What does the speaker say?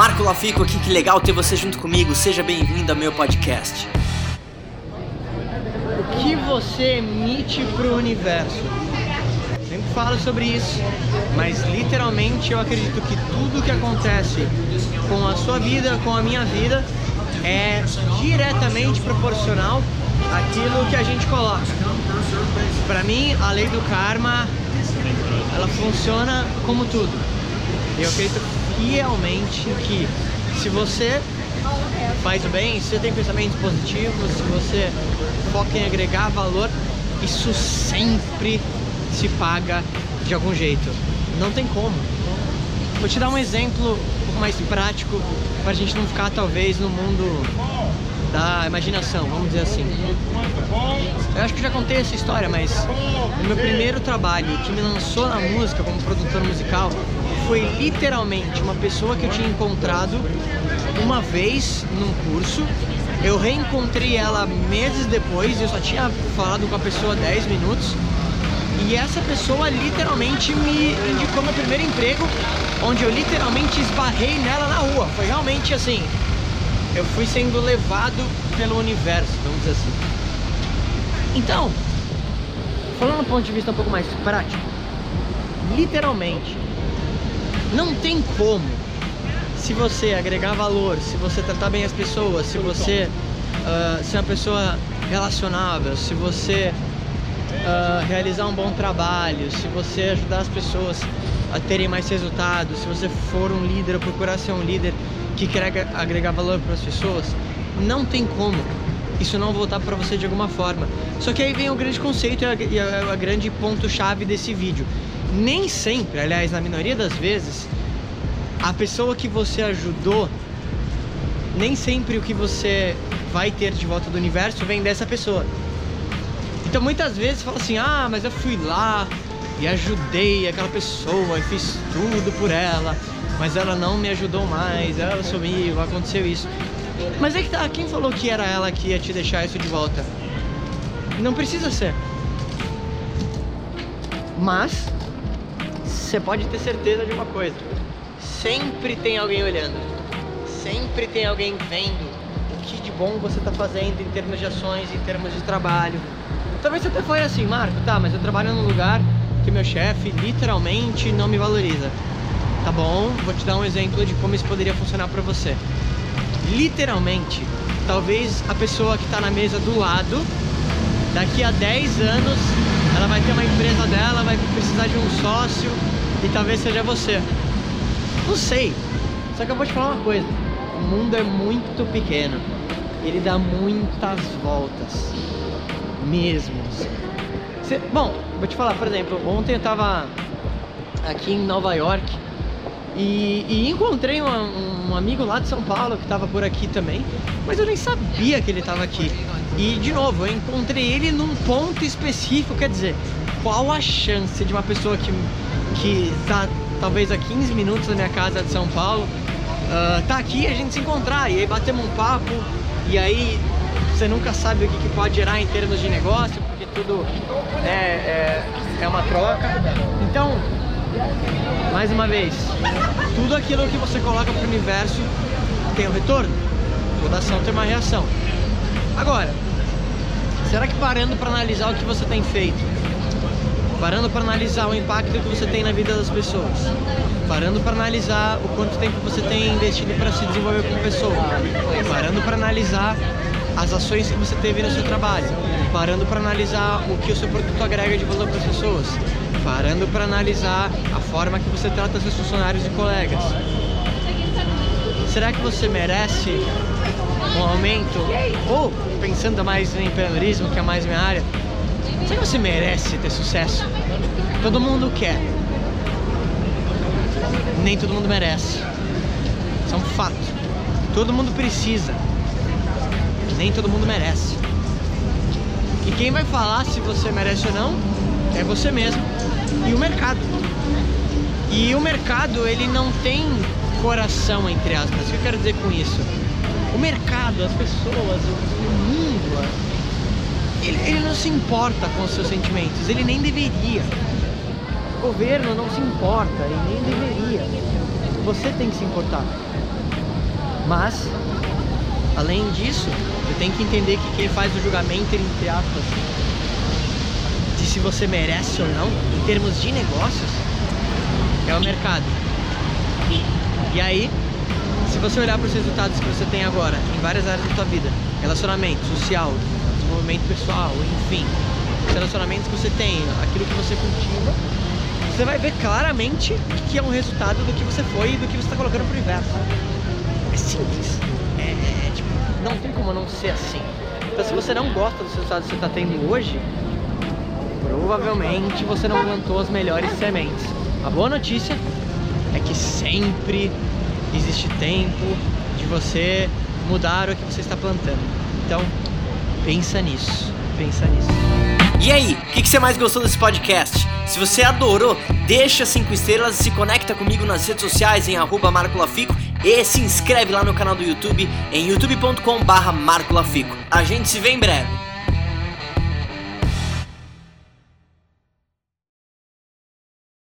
Marco Lafico aqui, que legal ter você junto comigo. Seja bem-vindo ao meu podcast. O que você emite pro universo? Sempre falo sobre isso, mas literalmente eu acredito que tudo que acontece com a sua vida, com a minha vida, é diretamente proporcional àquilo que a gente coloca. Para mim, a lei do karma, ela funciona como tudo. Eu acredito fielmente que se você faz o bem, se você tem pensamentos positivos, se você foca em agregar valor, isso sempre se paga de algum jeito. Não tem como. Vou te dar um exemplo um pouco mais prático para a gente não ficar talvez no mundo da imaginação, vamos dizer assim. Eu acho que já contei essa história, mas o meu primeiro trabalho que me lançou na música como produtor musical foi literalmente uma pessoa que eu tinha encontrado uma vez num curso. Eu reencontrei ela meses depois, eu só tinha falado com a pessoa 10 minutos. E essa pessoa literalmente me indicou meu primeiro emprego, onde eu literalmente esbarrei nela na rua. Foi realmente assim, eu fui sendo levado pelo universo, vamos dizer assim. Então, falando do ponto de vista um pouco mais prático, literalmente, não tem como, se você agregar valor, se você tratar bem as pessoas, se você uh, ser uma pessoa relacionável, se você uh, realizar um bom trabalho, se você ajudar as pessoas a terem mais resultados, se você for um líder procurar ser um líder que quer agregar valor para as pessoas, não tem como isso não voltar para você de alguma forma. Só que aí vem o grande conceito e e a, grande ponto-chave desse vídeo. Nem sempre, aliás, na minoria das vezes, a pessoa que você ajudou, nem sempre o que você vai ter de volta do universo vem dessa pessoa. Então muitas vezes fala assim: ah, mas eu fui lá e ajudei aquela pessoa e fiz tudo por ela mas ela não me ajudou mais, ela sumiu, aconteceu isso. Mas é que tá, quem falou que era ela que ia te deixar isso de volta? Não precisa ser. Mas você pode ter certeza de uma coisa: sempre tem alguém olhando, sempre tem alguém vendo o que de bom você está fazendo em termos de ações, em termos de trabalho. Talvez você até foi assim, Marco, tá, mas eu trabalho num lugar que meu chefe literalmente não me valoriza. Tá bom? Vou te dar um exemplo de como isso poderia funcionar para você. Literalmente, talvez a pessoa que está na mesa do lado, daqui a 10 anos, ela vai ter uma empresa dela, vai precisar de um sócio e talvez seja você. Não sei. Só que eu vou te falar uma coisa. O mundo é muito pequeno. Ele dá muitas voltas. Mesmo. Você... Bom, vou te falar, por exemplo, ontem eu tava aqui em Nova York e, e encontrei um, um, amigo lá de São Paulo que estava por aqui também, mas eu nem sabia que ele estava aqui. E de novo, eu encontrei ele num ponto específico, quer dizer, qual a chance de uma pessoa que, que tá talvez a 15 minutos da minha casa de São Paulo, uh, tá aqui a gente se encontrar, e aí batemos um papo, e aí você nunca sabe o que, que pode gerar em termos de negócio, porque tudo né, é, é uma troca. Então, mais uma vez, tudo aquilo que você coloca para o universo tem um retorno. Toda ação tem uma reação. Agora, será que parando para analisar o que você tem feito, parando para analisar o impacto que você tem na vida das pessoas, parando para analisar o quanto tempo você tem investido para se desenvolver como pessoa, parando para analisar as ações que você teve no seu trabalho, parando para analisar o que o seu produto agrega de valor para as pessoas, parando para analisar a forma que você trata seus funcionários e colegas. Será que você merece um aumento? Ou, pensando mais em empreendedorismo, que é mais minha área, você merece ter sucesso? Todo mundo quer. Nem todo mundo merece. Isso é um fato. Todo mundo precisa. Nem todo mundo merece. E quem vai falar se você merece ou não é você mesmo e o mercado. E o mercado, ele não tem coração, entre aspas. O que eu quero dizer com isso? O mercado, as pessoas, o mundo, ele, não se importa com os seus sentimentos, ele nem deveria. O governo não se importa, ele nem deveria. Você tem que se importar. Mas, além disso, você tem que entender que quem faz o julgamento, entre aspas, de se você merece ou não, em termos de negócios, é o mercado. E aí, se você olhar para os resultados que você tem agora em várias áreas da sua vida, relacionamento, social, desenvolvimento pessoal, enfim, os relacionamentos que você tem, aquilo que você cultiva, você vai ver claramente que é um resultado do que você foi e do que você está colocando pro universo. É simples. É, tipo, não tem como não ser assim. Então se você não gosta dos resultados que você está tendo hoje, provavelmente você não plantou as melhores sementes. A boa notícia é que sempre existe tempo de você mudar o que você está plantando. Então, pensa nisso, pensa nisso. E aí, o que, que, você mais gostou desse podcast? Se você adorou, deixa 5 estrelas e se conecta comigo nas redes sociais em arroba marcolafico e se inscreve lá no canal do YouTube em youtube.com barra marcolafico. A gente se vê em breve.